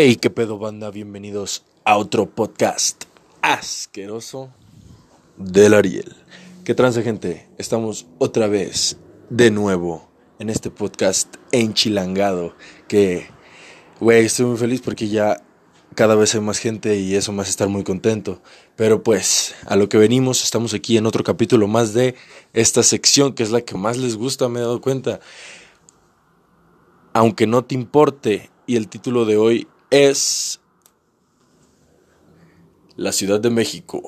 Hey, qué pedo banda, bienvenidos a otro podcast asqueroso del Ariel. ¿Qué trance gente? Estamos otra vez de nuevo en este podcast enchilangado que, güey, estoy muy feliz porque ya cada vez hay más gente y eso me hace estar muy contento. Pero pues, a lo que venimos, estamos aquí en otro capítulo más de esta sección que es la que más les gusta, me he dado cuenta. Aunque no te importe, y el título de hoy es la Ciudad de México.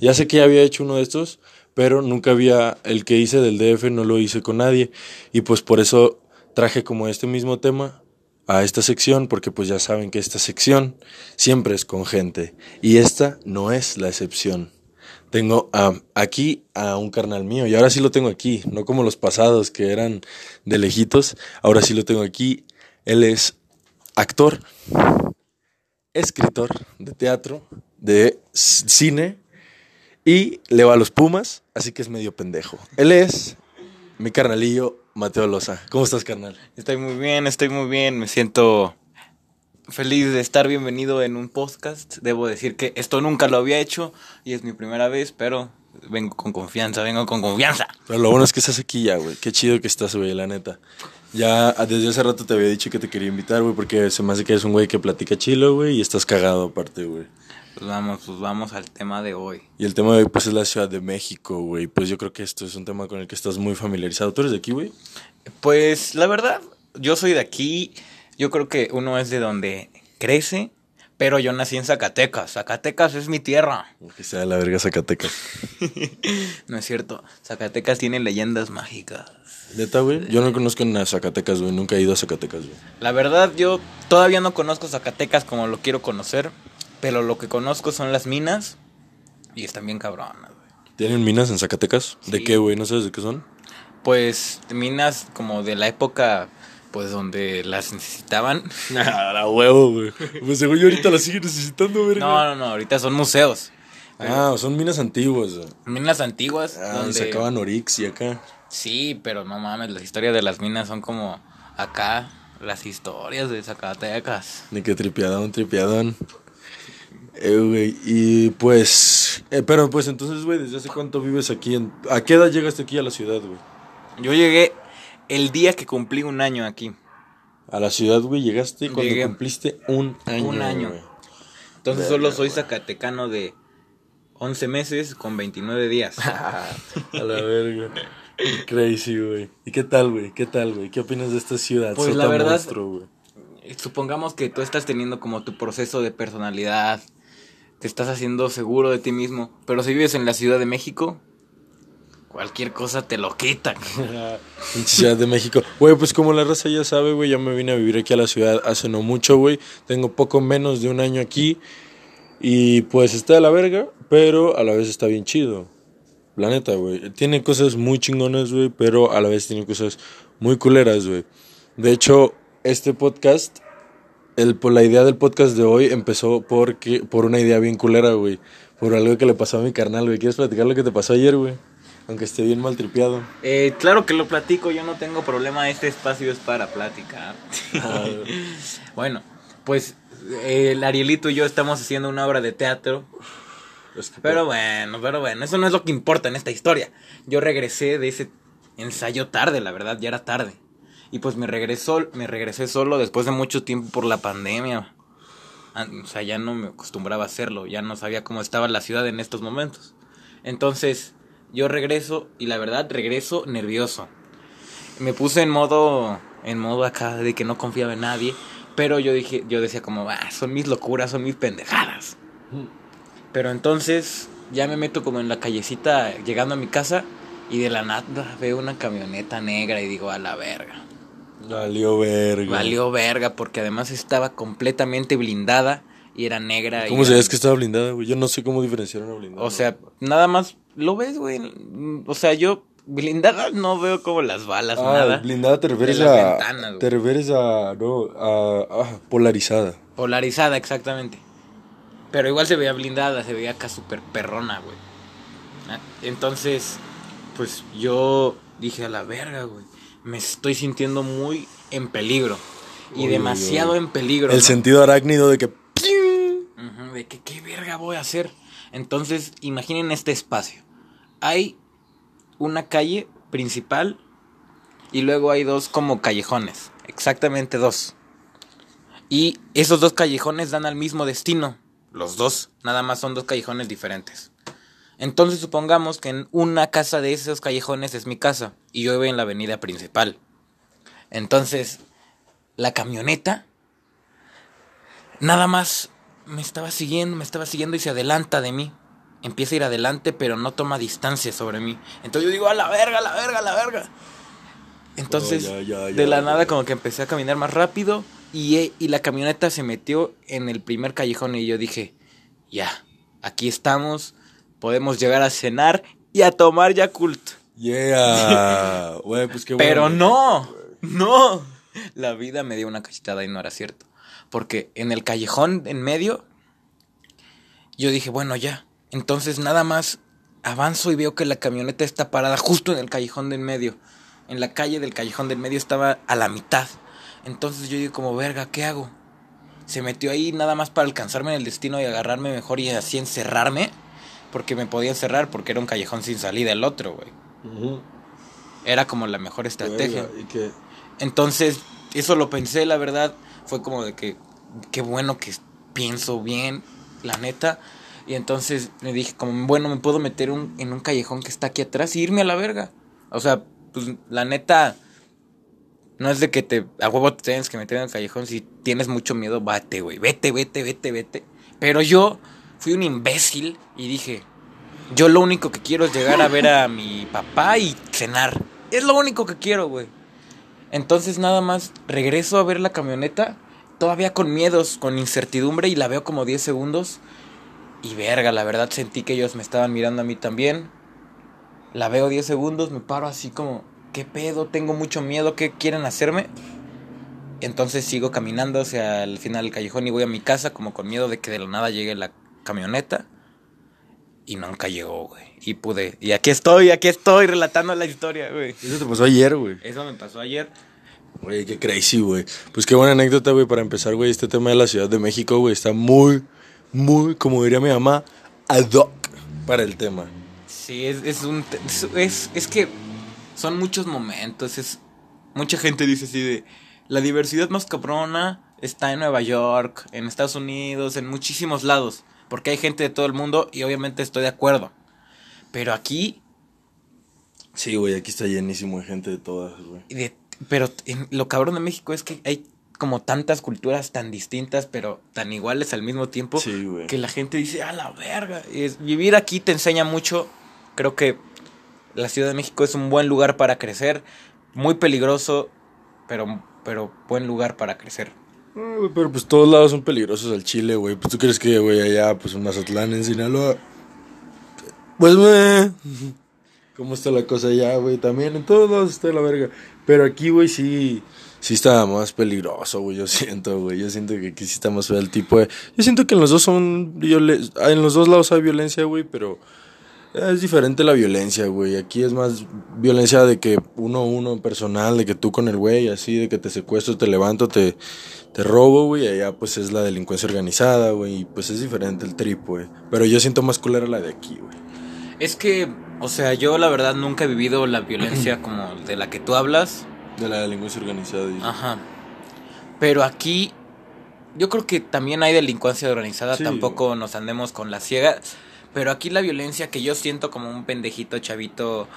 Ya sé que ya había hecho uno de estos, pero nunca había, el que hice del DF no lo hice con nadie. Y pues por eso traje como este mismo tema a esta sección, porque pues ya saben que esta sección siempre es con gente. Y esta no es la excepción. Tengo aquí a un carnal mío y ahora sí lo tengo aquí, no como los pasados que eran de lejitos, ahora sí lo tengo aquí. Él es actor, escritor de teatro, de cine y le va a los Pumas, así que es medio pendejo. Él es mi carnalillo Mateo Loza. ¿Cómo estás, carnal? Estoy muy bien, estoy muy bien. Me siento feliz de estar bienvenido en un podcast. Debo decir que esto nunca lo había hecho y es mi primera vez, pero vengo con confianza, vengo con confianza. Pero lo bueno es que estás aquí ya, güey. Qué chido que estás, güey, la neta. Ya desde hace rato te había dicho que te quería invitar, güey, porque se me hace que eres un güey que platica chilo, güey, y estás cagado aparte, güey. Pues vamos, pues vamos al tema de hoy. Y el tema de hoy, pues, es la Ciudad de México, güey. Pues yo creo que esto es un tema con el que estás muy familiarizado. ¿Tú eres de aquí, güey? Pues, la verdad, yo soy de aquí. Yo creo que uno es de donde crece, pero yo nací en Zacatecas. Zacatecas es mi tierra. Que sea la verga Zacatecas. no es cierto. Zacatecas tiene leyendas mágicas. ¿Neta, güey? Yo no conozco a Zacatecas, güey. Nunca he ido a Zacatecas, güey. La verdad, yo todavía no conozco Zacatecas como lo quiero conocer. Pero lo que conozco son las minas. Y están bien cabronas, güey. ¿Tienen minas en Zacatecas? ¿De qué, güey? ¿No sabes de qué son? Pues minas como de la época pues donde las necesitaban. A la huevo, güey. Pues según yo ahorita las siguen necesitando, güey. No, no, no, ahorita son museos. Ah, son minas antiguas. Güey. Minas antiguas. Ah, donde sacaban Orix y acá. Sí, pero no mames, las historias de las minas son como acá, las historias de Zacatecas. Ni que tripiadón, tripiadón. Eh, güey, y pues, eh, pero pues entonces, güey, ¿desde hace cuánto vives aquí? En, ¿A qué edad llegaste aquí a la ciudad, güey? Yo llegué el día que cumplí un año aquí. A la ciudad, güey, llegaste cuando cumpliste un año. Un año. Entonces solo soy zacatecano de 11 meses con 29 días. a la verga. Crazy, güey. ¿Y qué tal, güey? ¿Qué tal, güey? ¿Qué opinas de esta ciudad? Pues la verdad, supongamos que tú estás teniendo como tu proceso de personalidad, te estás haciendo seguro de ti mismo, pero si vives en la Ciudad de México, cualquier cosa te lo quita. Ciudad de México. Güey, pues como la raza ya sabe, güey, ya me vine a vivir aquí a la ciudad hace no mucho, güey. Tengo poco menos de un año aquí. Y pues está de la verga, pero a la vez está bien chido. La neta, güey. Tiene cosas muy chingonas, güey, pero a la vez tiene cosas muy culeras, güey. De hecho, este podcast, el, por la idea del podcast de hoy empezó porque, por una idea bien culera, güey. Por algo que le pasó a mi carnal, güey. ¿Quieres platicar lo que te pasó ayer, güey? Aunque esté bien mal tripeado. Eh, claro que lo platico, yo no tengo problema, este espacio es para platicar. Ah, bueno, pues el Arielito y yo estamos haciendo una obra de teatro. pero bueno, pero bueno, eso no es lo que importa en esta historia. Yo regresé de ese ensayo tarde, la verdad, ya era tarde. Y pues me regresó, me regresé solo después de mucho tiempo por la pandemia. O sea, ya no me acostumbraba a hacerlo, ya no sabía cómo estaba la ciudad en estos momentos. Entonces, yo regreso y la verdad regreso nervioso. Me puse en modo en modo acá de que no confiaba en nadie, pero yo dije, yo decía como, ah, son mis locuras, son mis pendejadas. Pero entonces ya me meto como en la callecita llegando a mi casa y de la nada veo una camioneta negra y digo, a la verga. Valió verga. Valió verga porque además estaba completamente blindada y era negra. ¿Cómo sabías que estaba blindada, güey? Yo no sé cómo diferenciar una blindada. O sea, nada más lo ves, güey. O sea, yo blindada no veo como las balas, ah, nada. blindada te refieres a te refieres a no a, polarizada. Polarizada, exactamente. Pero igual se veía blindada, se veía acá súper perrona, güey. Ah, entonces, pues yo dije a la verga, güey. Me estoy sintiendo muy en peligro. y Uy, demasiado uy, en peligro. El ¿no? sentido arácnido de que. De que qué verga voy a hacer. Entonces, imaginen este espacio. Hay una calle principal y luego hay dos como callejones, exactamente dos. Y esos dos callejones dan al mismo destino, los dos, nada más son dos callejones diferentes. Entonces supongamos que en una casa de esos callejones es mi casa y yo vivo en la avenida principal. Entonces, la camioneta nada más me estaba siguiendo, me estaba siguiendo y se adelanta de mí. Empieza a ir adelante, pero no toma distancia sobre mí. Entonces yo digo, a la verga, a la verga, a la verga. Entonces, Oh, ya, ya, de la nada como que empecé a caminar más rápido y, eh, y la camioneta se metió en el primer callejón y yo dije, ya, aquí estamos, podemos llegar a cenar y a tomar Yakult. Yeah. Güey, pues qué Pero bueno. no, no. La vida me dio una cachetada y no era cierto. Porque en el callejón en medio, yo dije, bueno, ya. Entonces nada más avanzo y veo que la camioneta está parada justo en el callejón de en medio. En la calle del callejón del medio estaba a la mitad. Entonces yo digo como, verga, ¿qué hago? Se metió ahí nada más para alcanzarme en el destino y agarrarme mejor y así encerrarme. Porque me podía encerrar porque era un callejón sin salida el otro, güey. Era como la mejor estrategia. Verga, ¿Y qué? Entonces, eso lo pensé, la verdad. Fue como de que, qué bueno que pienso bien, la neta. Y entonces me dije, como, bueno, me puedo meter un, en un callejón que está aquí atrás y irme a la verga. O sea, pues la neta, no es de que te, a huevo te tienes que meter en el callejón. Si tienes mucho miedo, vete, güey. Vete, vete, vete, vete. Pero yo fui un imbécil y dije, yo lo único que quiero es llegar a ver a mi papá y cenar. Es lo único que quiero, güey. Entonces nada más regreso a ver la camioneta, todavía con miedos, con incertidumbre, y la veo como 10 segundos. Y verga, la verdad sentí que ellos me estaban mirando a mí también. La veo 10 segundos, me paro así como, ¿qué pedo? Tengo mucho miedo, ¿qué quieren hacerme? Entonces sigo caminando hacia el final del callejón y voy a mi casa como con miedo de que de la nada llegue la camioneta. Y nunca llegó, güey. Y pude. Y aquí estoy, aquí estoy relatando la historia, güey. Eso te pasó ayer, güey. Eso me pasó ayer. Güey, qué crazy, güey. Pues qué buena anécdota, güey, para empezar, güey. Este tema de la Ciudad de México, güey, está muy, muy, como diría mi mamá, ad hoc para el tema. Sí, es, es un. Es, es, que son muchos momentos. Es, mucha gente dice así de. La diversidad más cabrona está en Nueva York, en Estados Unidos, en muchísimos lados. Porque hay gente de todo el mundo y obviamente estoy de acuerdo. Pero aquí, Sí, güey, aquí está llenísimo de gente de todas, güey. de- pero en- lo cabrón de México es que hay como tantas culturas tan distintas, pero tan iguales al mismo tiempo. Sí, güey. que la gente dice, a la verga. Es, vivir aquí te enseña mucho. Creo que la Ciudad de México es un buen lugar para crecer. Muy peligroso, pero, pero buen lugar para crecer. Ah, pero pues todos lados son peligrosos al Chile, güey. Pues tú crees que, güey, allá, pues en Mazatlán, en Sinaloa. Pues, güey. ¿Cómo está la cosa allá, güey? También en todos lados está la verga. Pero aquí, güey, sí. Sí está más peligroso, güey. Yo siento, güey. Yo siento que aquí sí está más feo el tipo de. Yo siento que en los dos son. violen- En los dos lados hay violencia, güey, pero. Es diferente la violencia, güey. Aquí es más violencia de que uno a uno personal, de que tú con el güey, así, de que te secuestro, te levanto, te, te robo, güey. Allá pues es la delincuencia organizada, güey. Y pues es diferente el trip, güey. Pero yo siento más culera la de aquí, güey. Es que, o sea, yo la verdad nunca he vivido la violencia como de la que tú hablas. De la delincuencia organizada. y- Ajá. Pero aquí, yo creo que también hay delincuencia organizada. Sí. Tampoco nos andemos con la ciega. Pero aquí la violencia que yo siento como un pendejito chavito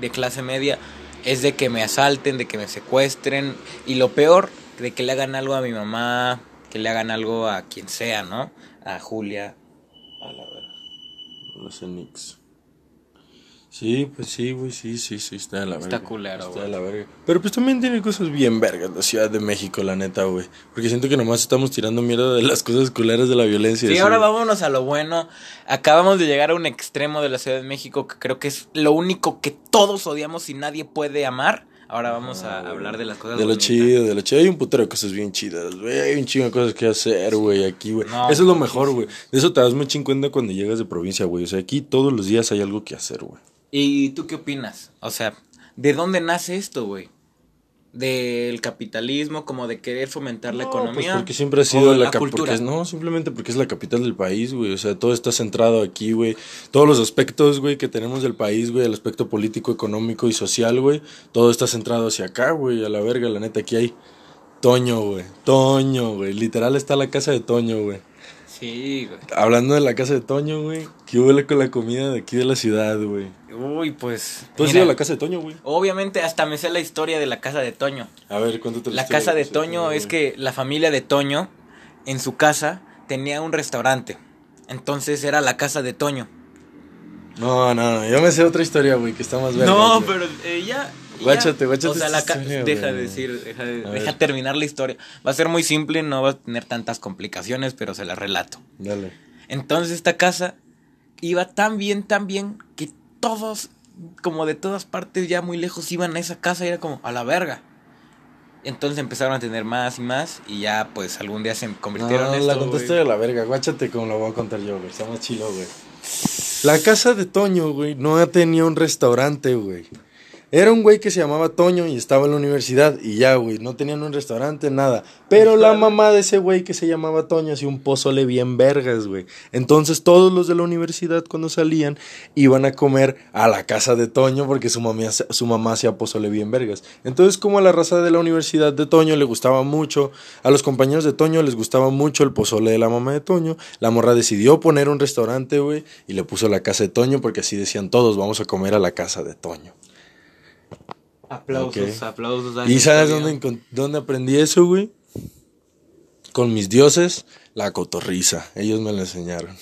de clase media es de que me asalten, de que me secuestren. Y lo peor, de que le hagan algo a mi mamá, que le hagan algo a quien sea, ¿no? A Julia. A la verga. Los Enix. Sí, pues sí, güey, sí, sí, sí, está de la verga. Está culero, Está güey. de la verga. Pero pues también tiene cosas bien vergas la Ciudad de México, la neta, güey. Porque siento que nomás estamos tirando mierda de las cosas culeras de la violencia. Sí, así, ahora vámonos a lo bueno. Acabamos de llegar a un extremo de la Ciudad de México que creo que es lo único que todos odiamos y nadie puede amar. Ahora vamos a Ah, hablar de las cosas De lo bonitas. chido, de lo chido. Hay un putero de cosas bien chidas, güey. Hay un chingo de cosas que hacer, güey, aquí, güey. No, Eso es lo mejor, güey. De eso te das mucho en cuenta cuando llegas de provincia, güey. O sea, aquí todos los días hay algo que hacer, güey. ¿Y tú qué opinas? O sea, ¿de dónde nace esto, güey? del capitalismo, como de querer fomentar la No, pues economía. porque siempre ha sido la, la cultura. es- no, simplemente porque es la capital del país, güey. O sea, todo está centrado aquí, güey. Todos los aspectos, güey, que tenemos del país, güey, el aspecto político, económico y social, güey, todo está centrado hacia acá, güey. A la verga, la neta, aquí hay Toño, güey. Toño, güey. Literal está la casa de Toño, güey. Sí, güey. Hablando de la casa de Toño, güey, ¿qué huele con la comida de aquí de la ciudad, güey? Uy, pues. ¿Tú has ido a la casa de Toño, güey? Obviamente, hasta me sé la historia de la casa de Toño. A ver, cuéntate La historia casa de Toño es que la familia de Toño, en su casa, tenía un restaurante. Entonces era la casa de Toño. No, no, no, yo me sé otra historia, güey, que está más verga. No, pero ella. Guáchate, guáchate O sea, la historia, deja de decir, deja, de- deja terminar la historia. Va a ser muy simple, no va a tener tantas complicaciones, pero se la relato. Dale. Entonces esta casa iba tan bien, tan bien, que todos, como de todas partes ya muy lejos, iban a esa casa y era como, a la verga. Entonces empezaron a tener más y más y ya pues algún día se convirtieron No, en la contaste de la verga, guáchate como la voy a contar yo, güey. Está más chilo, güey. La casa de Toño, güey, no tenía un restaurante, güey. Era un güey que se llamaba Toño y estaba en la universidad y ya, güey, no tenían un restaurante, nada. Pero la mamá de ese güey que se llamaba Toño hacía un pozole bien vergas, güey. Entonces todos los de la universidad cuando salían iban a comer a la casa de Toño porque su mamá, su mamá hacía pozole bien vergas. Entonces como a la raza de la universidad de Toño le gustaba mucho, a los compañeros de Toño les gustaba mucho el pozole de la mamá de Toño, la morra decidió poner un restaurante, güey, y le puso la casa de Toño porque así decían todos, vamos a comer a la casa de Toño. Aplausos, aplausos. a ¿Y sabes dónde, dónde aprendí eso, güey? Con mis dioses, la cotorriza. Ellos me la enseñaron.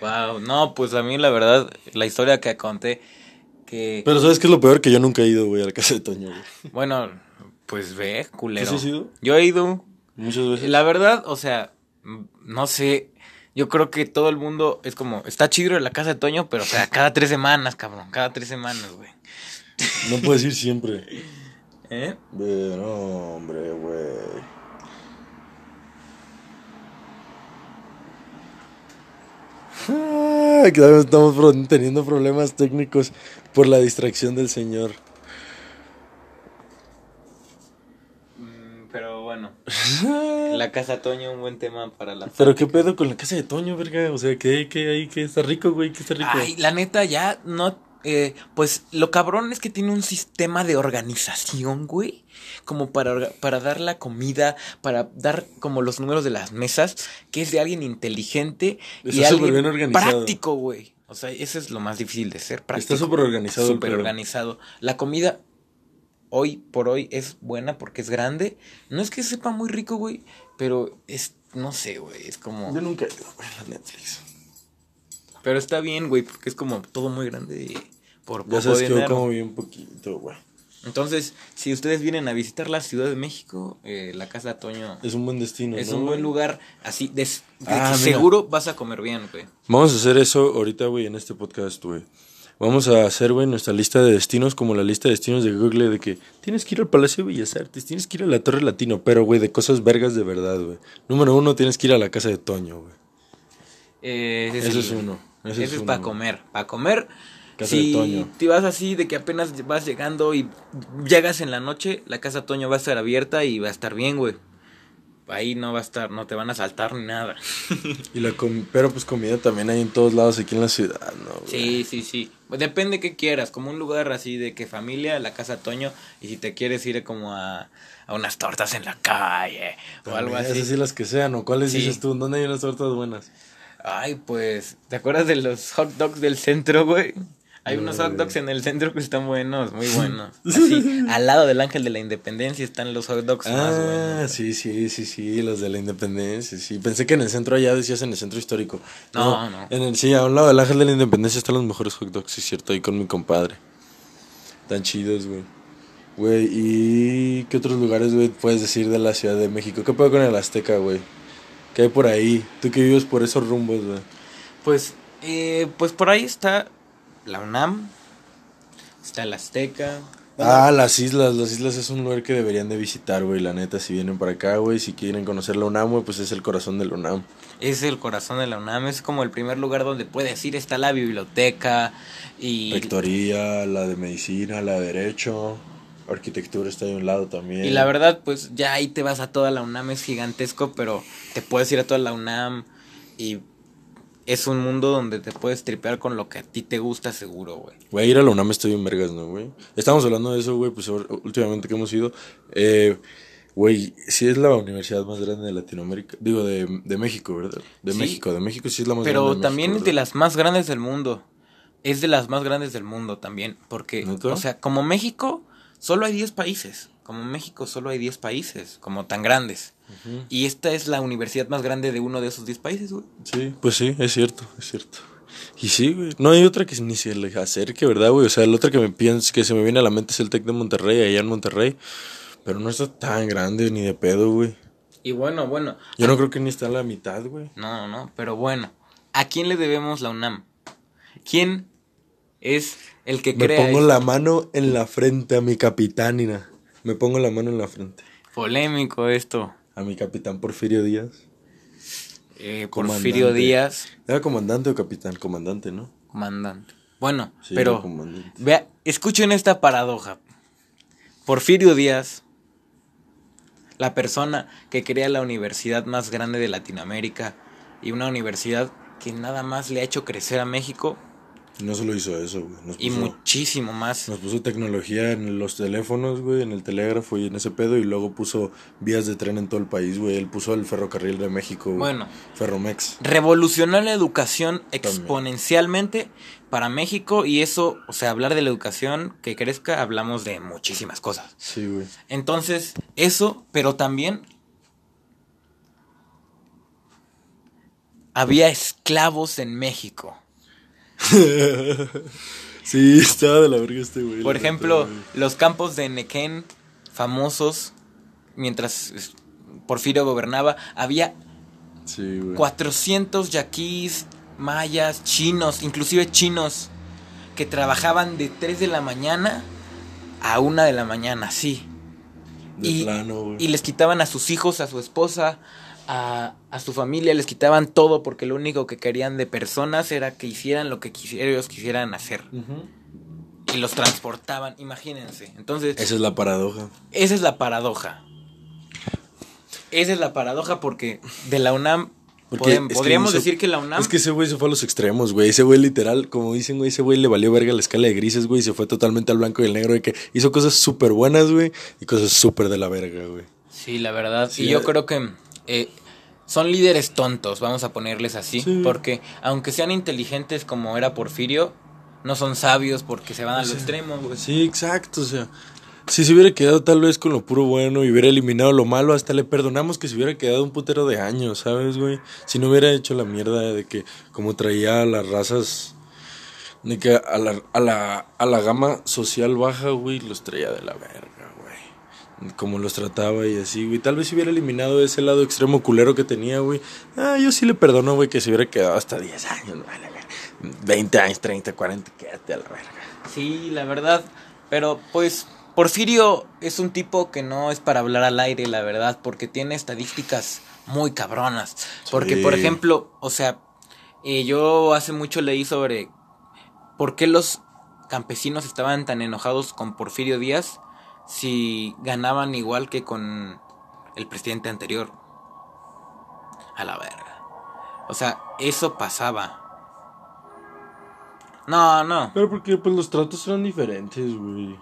Wow, no, pues a mí la verdad, la historia que conté, que... Pero ¿sabes qué es lo peor? Que yo nunca he ido, güey, a la casa de Toño, güey. Bueno, pues ve, culero. ¿Tú has ido? Yo he ido. Muchas veces. La verdad, o sea, no sé. Yo creo que todo el mundo es como, está chido en la casa de Toño, pero o sea, cada tres semanas, cabrón. Cada tres semanas, güey. No puedes ir siempre. ¿Eh? No, hombre, güey. Ah, claro, estamos teniendo problemas técnicos por la distracción del señor. Mm, Pero bueno, la casa de Toño, un buen tema para la... Pero qué pedo con la casa de Toño, verga. O sea, ¿qué, qué hay? ¿Qué está rico, güey? ¿Qué está rico? Ay, la neta, ya no. Eh, pues lo cabrón es que tiene un sistema de organización, güey. Como para, para dar la comida, para dar como los números de las mesas, que es de alguien inteligente y alguien bien organizado. práctico, güey. O sea, eso es lo más difícil de ser práctico. Está súper organizado Súper organizado. La comida hoy por hoy es buena porque es grande. No es que sepa muy rico, güey, pero es, no sé, güey, es como... Yo nunca he ido a Netflix. Pero está bien, güey, porque es como todo muy grande por Ya poco sabes que yo como bien poquito, güey. Entonces, si ustedes vienen a visitar la Ciudad de México, eh, la Casa de Toño Es un buen destino, es ¿no, un buen lugar así de, de Ah, seguro vas a comer bien, güey. Vamos a hacer eso ahorita, güey, en este podcast, güey. Vamos a hacer, güey, nuestra lista de destinos como la lista de destinos de Google de que tienes que ir al Palacio de Bellas Artes, tienes que ir a la Torre Latino, pero, güey, de cosas vergas de verdad, güey. Número uno, tienes que ir a la casa de Toño, güey. Eh, ese Ese el- es uno, ese Ese, es es para comer. Para comer. Casa si de Toño. te vas así de que apenas vas llegando y llegas en la noche, la casa de Toño va a estar abierta y va a estar bien, güey. Ahí no va a estar, no te van a saltar ni nada. Y la com- pero pues comida también hay en todos lados aquí en la ciudad, ¿no? güey? Sí, sí, sí. Depende qué quieras, como un lugar así de que familia, la casa Toño, y si te quieres ir como a, a unas tortas en la calle o algo También, así. Esas sí las que sean, ¿o cuáles Sí. dices tú? ¿Dónde hay unas tortas buenas? Ay, pues, ¿te acuerdas de los hot dogs del centro, güey? Hay unos hot dogs en el centro que están buenos, muy buenos. Así, al lado del Ángel de la Independencia están los hot dogs más Ah, buenos. sí, sí, sí, sí, los de la independencia, sí. Pensé que en el centro allá decías en el centro histórico. No, no. En el, sí, a un lado del Ángel de la Independencia están los mejores hot dogs, sí, es cierto, ahí con mi compadre. Tan chidos, güey. Güey, ¿y qué otros lugares, güey, puedes decir de la Ciudad de México? ¿Qué puedo con el Azteca, güey? ¿Qué hay por ahí? Tú que vives por esos rumbos, güey. Pues, eh, pues por ahí está la UNAM, está el Azteca. Ah, las islas, las islas es un lugar que deberían de visitar, güey, la neta, si vienen para acá, güey, si quieren conocer la UNAM, güey, pues es el corazón de la UNAM. Es el corazón de la UNAM, es como el primer lugar donde puedes ir, está la biblioteca y... Rectoría, la de medicina, la de derecho. Arquitectura está de un lado también. Y la verdad, pues ya ahí te vas a toda la UNAM, es gigantesco, pero te puedes ir a toda la UNAM y es un mundo donde te puedes tripear con lo que a ti te gusta seguro, güey. Güey, ir a la UNAM estoy en vergas, ¿no, güey? Estamos hablando de eso, güey, pues últimamente que hemos ido. Eh, güey, sí es la universidad más grande de Latinoamérica. Digo, de, México, ¿verdad? De México, de México sí es la más pero grande. Pero también es de las más grandes del mundo. Es de las más grandes del mundo también. Porque, o sea, como México, solo hay 10 países. Como México, solo hay 10 países, como tan grandes. Y esta es la universidad más grande de uno de esos 10 países, güey. Sí, pues sí, es cierto, es cierto. Y sí, güey. No hay otra que ni se le acerque, ¿verdad, güey? O sea, la otra que me pienso, que se me viene a la mente es el Tec de Monterrey, allá en Monterrey. Pero no está tan grande ni de pedo, güey. Y bueno, bueno. Yo no creo que ni está en la mitad, güey. No, no, pero bueno. ¿A quién le debemos la UNAM? ¿Quién es el que me crea? Me pongo la mano en la frente a mi capitánina. Me pongo la mano en la frente. Polémico esto. A mi capitán Porfirio Díaz. Eh, Porfirio Díaz. ¿Era comandante o capitán? Comandante, ¿no? Comandante. Bueno, pero vea, escuchen esta paradoja. Porfirio Díaz, la persona que crea la universidad más grande de Latinoamérica y una universidad que nada más le ha hecho crecer a México, no solo hizo eso, güey. y muchísimo más. Nos puso tecnología en los teléfonos, güey, en el telégrafo y en ese pedo. Y luego puso vías de tren en todo el país, güey. Él puso el ferrocarril de México, Bueno. Ferromex. Revolucionó la educación exponencialmente para México. Y eso, o sea, hablar de la educación que crezca, hablamos de muchísimas cosas. Sí, güey. Entonces, eso, pero también había esclavos en México. sí, estaba de la verga este güey. Por ejemplo, los campos de Nequén, famosos, mientras Porfirio gobernaba, había 400 yaquís, mayas, chinos, inclusive chinos, que trabajaban de 3 de la mañana a 1 de la mañana, sí. y, y les quitaban a sus hijos, a su esposa, a, su familia, les quitaban todo porque lo único que querían de personas era que hicieran lo que ellos quisieran hacer. Y los transportaban, imagínense. Entonces... Esa es la paradoja. Esa es la paradoja. Esa es la paradoja porque de la UNAM podríamos decir que la UNAM. Es que ese güey se fue a los extremos, güey. Ese güey, literal, como dicen, güey, ese güey le valió verga la escala de grises, güey. Y se fue totalmente al blanco y el negro. De que hizo cosas súper buenas, güey. Y cosas súper de la verga, güey. Sí, la verdad. y yo creo que eh, son líderes tontos, vamos a ponerles así, porque aunque sean inteligentes como era Porfirio, no son sabios porque se van al extremo, Sí, exacto, o sea, si se hubiera quedado tal vez con lo puro bueno y hubiera eliminado lo malo, hasta le perdonamos que se hubiera quedado un putero de años, ¿sabes, güey? Si no hubiera hecho la mierda de que como traía a las razas de que a la, a la, a la gama social baja, güey, los traía de la verga como los trataba y así, güey. Tal vez si hubiera eliminado ese lado extremo culero que tenía, güey. Ah, yo sí le perdono, güey, que se hubiera quedado hasta 10 años, vale, 20 años, 30, 40, quédate a la verga. Sí, la verdad. Pero pues Porfirio es un tipo que no es para hablar al aire, la verdad, porque tiene estadísticas muy cabronas. Porque, por ejemplo, o sea, eh, yo hace mucho leí sobre por qué los campesinos estaban tan enojados con Porfirio Díaz si ganaban igual que con el presidente anterior. A la verga. O sea, eso pasaba. No, no. Pero porque pues los tratos eran diferentes, güey.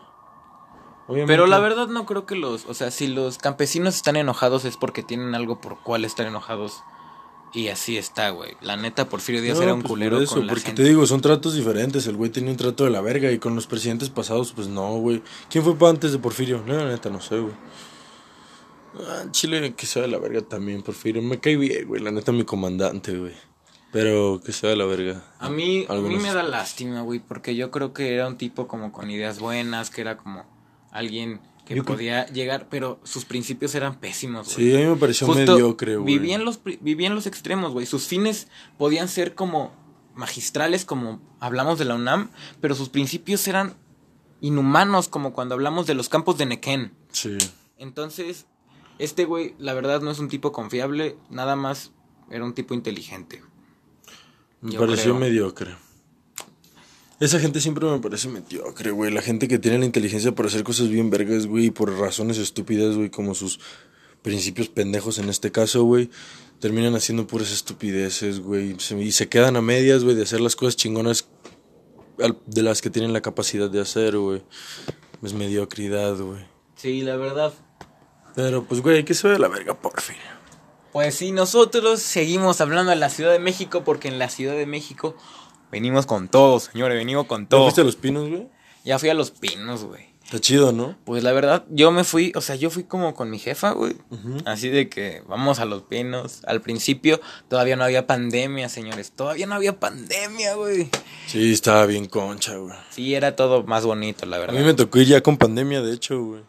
Pero la verdad no creo que los, o sea, si los campesinos están enojados es porque tienen algo por cual estar enojados. Y así está, güey. La neta, Porfirio Díaz era un pues culero eso, porque te digo, son tratos diferentes. El güey tenía un trato de la verga y con los presidentes pasados, pues no, güey. ¿Quién fue para antes de Porfirio? No, la neta, no sé, güey. Ah, Chile, que sea de la verga también, Porfirio. Me cae bien, güey. La neta, mi comandante, güey. Pero que sea de la verga. A mí, a mí me da lástima, güey, porque yo creo que era un tipo como con ideas buenas, que era como alguien que podía llegar, pero sus principios eran pésimos, güey. Sí, a mí me pareció mediocre, güey. Vivían los, vivían los extremos, güey. Sus fines podían ser como magistrales, como hablamos de la UNAM, pero sus principios eran inhumanos, como cuando hablamos de los campos de Nequén. Sí. Entonces, este güey, la verdad, no es un tipo confiable, nada más era un tipo inteligente. Me pareció mediocre. Esa gente siempre me parece mediocre, güey. La gente que tiene la inteligencia para hacer cosas bien vergas, güey, y por razones estúpidas, güey, como sus principios pendejos en este caso, güey, terminan haciendo puras estupideces, güey. Y se quedan a medias, güey, de hacer las cosas chingonas de las que tienen la capacidad de hacer, güey. Es mediocridad, güey. Sí, la verdad. Pero pues, güey, que se ve la verga, por fin. Pues sí, nosotros seguimos hablando de la Ciudad de México porque en la Ciudad de México venimos con todo, señores, venimos con todo. fuiste a Los Pinos, güey? Ya fui a Los Pinos, güey. Está chido, ¿no? Pues la verdad, yo me fui, o sea, yo fui como con mi jefa, güey. Así de que vamos a Los Pinos. Al principio todavía no había pandemia, señores. Todavía no había pandemia, güey. Sí, estaba bien concha, güey. Sí, era todo más bonito, la verdad. A mí me tocó ir ya con pandemia, de hecho, güey.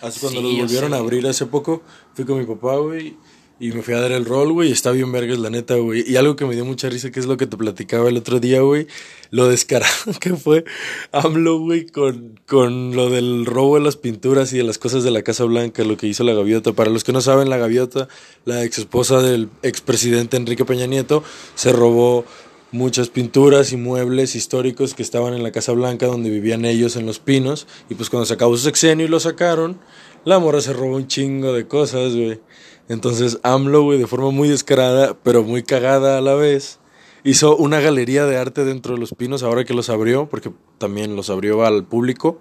Así cuando Sí, los volvieron a abrir hace poco, fui con mi papá, güey, y me fui a dar el rol, güey, está bien vergas, la neta, güey. Y algo que me dio mucha risa, que es lo que te platicaba el otro día, güey, lo descarado que fue AMLO, güey, con, con lo del robo de las pinturas y de las cosas de la Casa Blanca, lo que hizo la gaviota. Para los que no saben, la gaviota, la ex esposa del expresidente Enrique Peña Nieto, se robó muchas pinturas y muebles históricos que estaban en la Casa Blanca donde vivían ellos en Los Pinos. Y pues cuando se acabó su sexenio y lo sacaron, la morra se robó un chingo de cosas, güey. Entonces AMLO, güey, de forma muy descarada, pero muy cagada a la vez, hizo una galería de arte dentro de Los Pinos ahora que los abrió, porque también los abrió al público.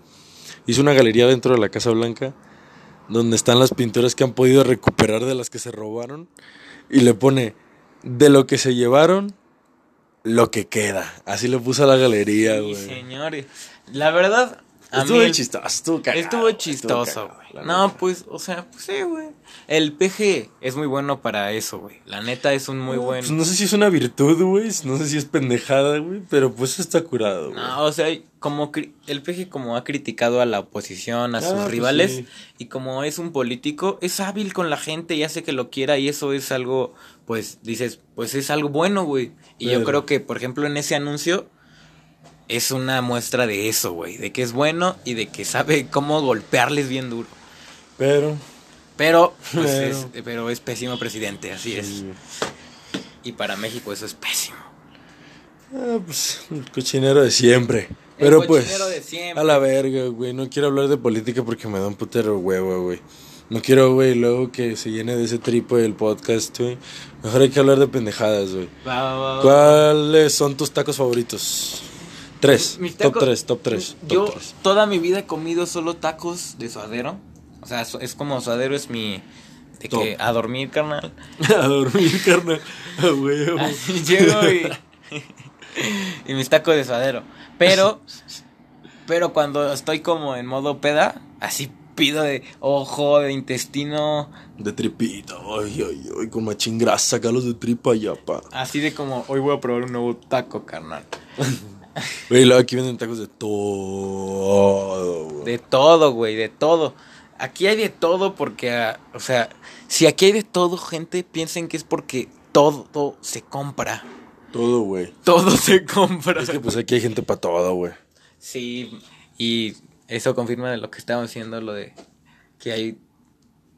Hizo una galería dentro de la Casa Blanca donde están las pinturas que han podido recuperar de las que se robaron. Y le pone, de lo que se llevaron, lo que queda. Así le puso a la galería, Sí, güey. señores. La verdad, a Estuvo mí chistoso, estuvo cagado, Estuvo chistoso, estuvo cagado, güey. La No, neta. pues, o sea, pues sí, güey. El PG es muy bueno para eso, güey. La neta es un muy No, buen. pues no sé si es una virtud, güey. No sé si es pendejada, güey. Pero pues está curado, güey. No, o sea, como cri- el PG como ha criticado a la oposición, a Ah, sus pues rivales, sí. y como es un político, es hábil con la gente y hace que lo quiera y eso es algo, pues dices, pues es algo bueno, güey. Y yo creo que, por ejemplo, en ese anuncio es una muestra de eso, güey, de que es bueno y de que sabe cómo golpearles bien duro. Pero. Pero, pues Pero- es, pero es pésimo presidente, así es. Y para México eso es pésimo. Ah, pues el cochinero de siempre. Pero pues. de siempre. A la verga, güey. No quiero hablar de política porque me da un putero huevo, güey. No quiero, güey, luego que se llene de ese tripo el podcast, güey. Mejor hay que hablar de pendejadas, güey. ¿Cuáles son tus tacos favoritos? Tres. Mis top tacos- tres, top tres. Yo tres. toda mi vida he comido solo tacos de suadero. O sea, es como suadero es mi... De Top. que a dormir, carnal. A dormir, carnal. A huevo. Así llego y... y mis tacos de suadero. Pero... Pero cuando estoy como en modo peda, así pido de ojo, de intestino, De tripita. Ay, ay, ay. Con machín grasa, sacalos de tripa ya, pa. así de como, hoy voy a probar un nuevo taco, carnal. Güey, luego aquí venden tacos de todo. güey. De todo, güey, de todo. Aquí hay de todo porque, ah, o sea, si aquí hay de todo, gente, piensen que es porque todo se compra. Todo, güey. Todo se compra. Es que pues aquí hay gente para todo, güey. Sí, y eso confirma de lo que estábamos diciendo, lo de que hay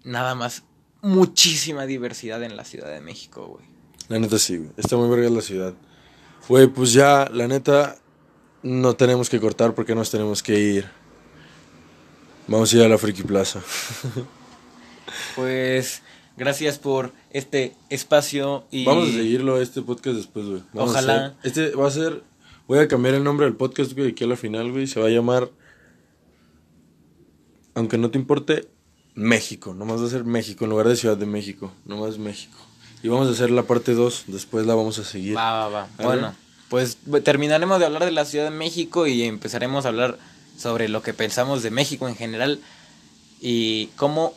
nada más muchísima diversidad en la Ciudad de México, güey. La neta sí, güey. Está muy verga la ciudad. Güey, pues ya, la neta, no tenemos que cortar porque nos tenemos que ir. Vamos a ir a la Friki Plaza. Pues gracias por este espacio y Vamos a seguirlo este podcast después, güey. Vamos Ojalá. este va a ser. Voy a cambiar el nombre del podcast, güey, aquí a la final, güey. Se va a llamar. Aunque no te importe, México. Nomás va a ser México en lugar de Ciudad de México. Nomás México. Y vamos a hacer la parte 2. Después la vamos a seguir. Va, va, va. Bueno, pues terminaremos de hablar de la Ciudad de México y empezaremos a hablar sobre lo que pensamos de México en general y cómo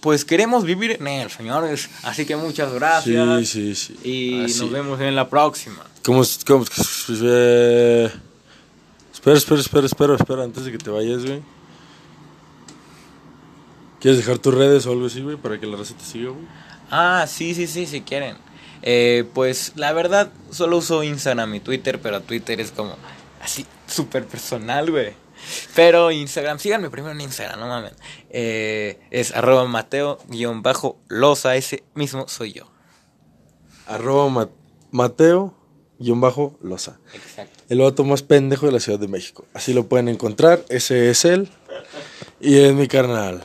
pues queremos vivir en él, señores. Así que muchas gracias. Sí, sí, sí. Y Así. nos vemos en la próxima. ¿Cómo, cómo, eh, espera, espera, espera, espera, espera, antes de que te vayas, güey. ¿Quieres dejar tus redes o algo así, güey, para que la te siga, güey? Ah, sí, sí, sí, si quieren. Eh, pues la verdad, solo uso Instagram y Twitter, pero Twitter es como así súper personal, güey. Pero Instagram, síganme primero en Instagram, no mames. Eh, es arroba Mateo-Loza, ese mismo soy yo. Arroba ma- Mateo, guion bajo, Loza. Exacto. El vato más pendejo de la Ciudad de México. Así lo pueden encontrar, ese es él. Y es mi carnal.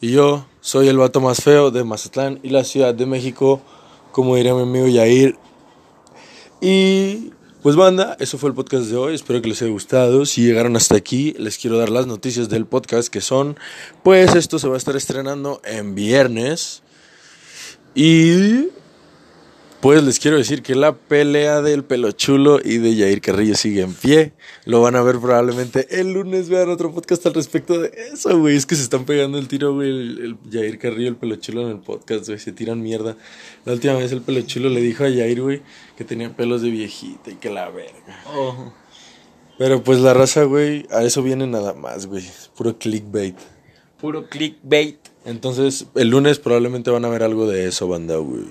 Y yo soy el vato más feo de Mazatlán y la Ciudad de México, como diría mi amigo Yair. Y pues banda, eso fue el podcast de hoy, espero que les haya gustado. Si llegaron hasta aquí, les quiero dar las noticias del podcast que son, pues esto se va a estar estrenando en viernes. Y pues les quiero decir que la pelea del pelo chulo y de Yair Carrillo sigue en pie. Lo van a ver probablemente el lunes. Vean otro podcast al respecto de eso, güey. Es que se están pegando el tiro, güey. El, el Yair Carrillo el pelo chulo en el podcast, güey. Se tiran mierda. La última vez el pelo chulo le dijo a Yair, güey, que tenía pelos de viejita y que la verga. Oh. Pero pues la raza, güey, a eso viene nada más, güey. Puro clickbait. Puro clickbait. Entonces, el lunes probablemente van a ver algo de eso, banda, güey.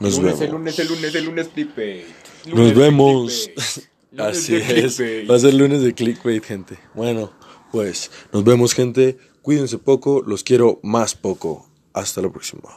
Nos lunes, vemos. el lunes, el lunes, el lunes clickbait. Nos Lunes de vemos. clickbait. Lunes Así es. clickbait. Va a ser lunes de clickbait, gente. Bueno, pues nos vemos, gente. Cuídense poco. Los quiero más poco. Hasta la próxima.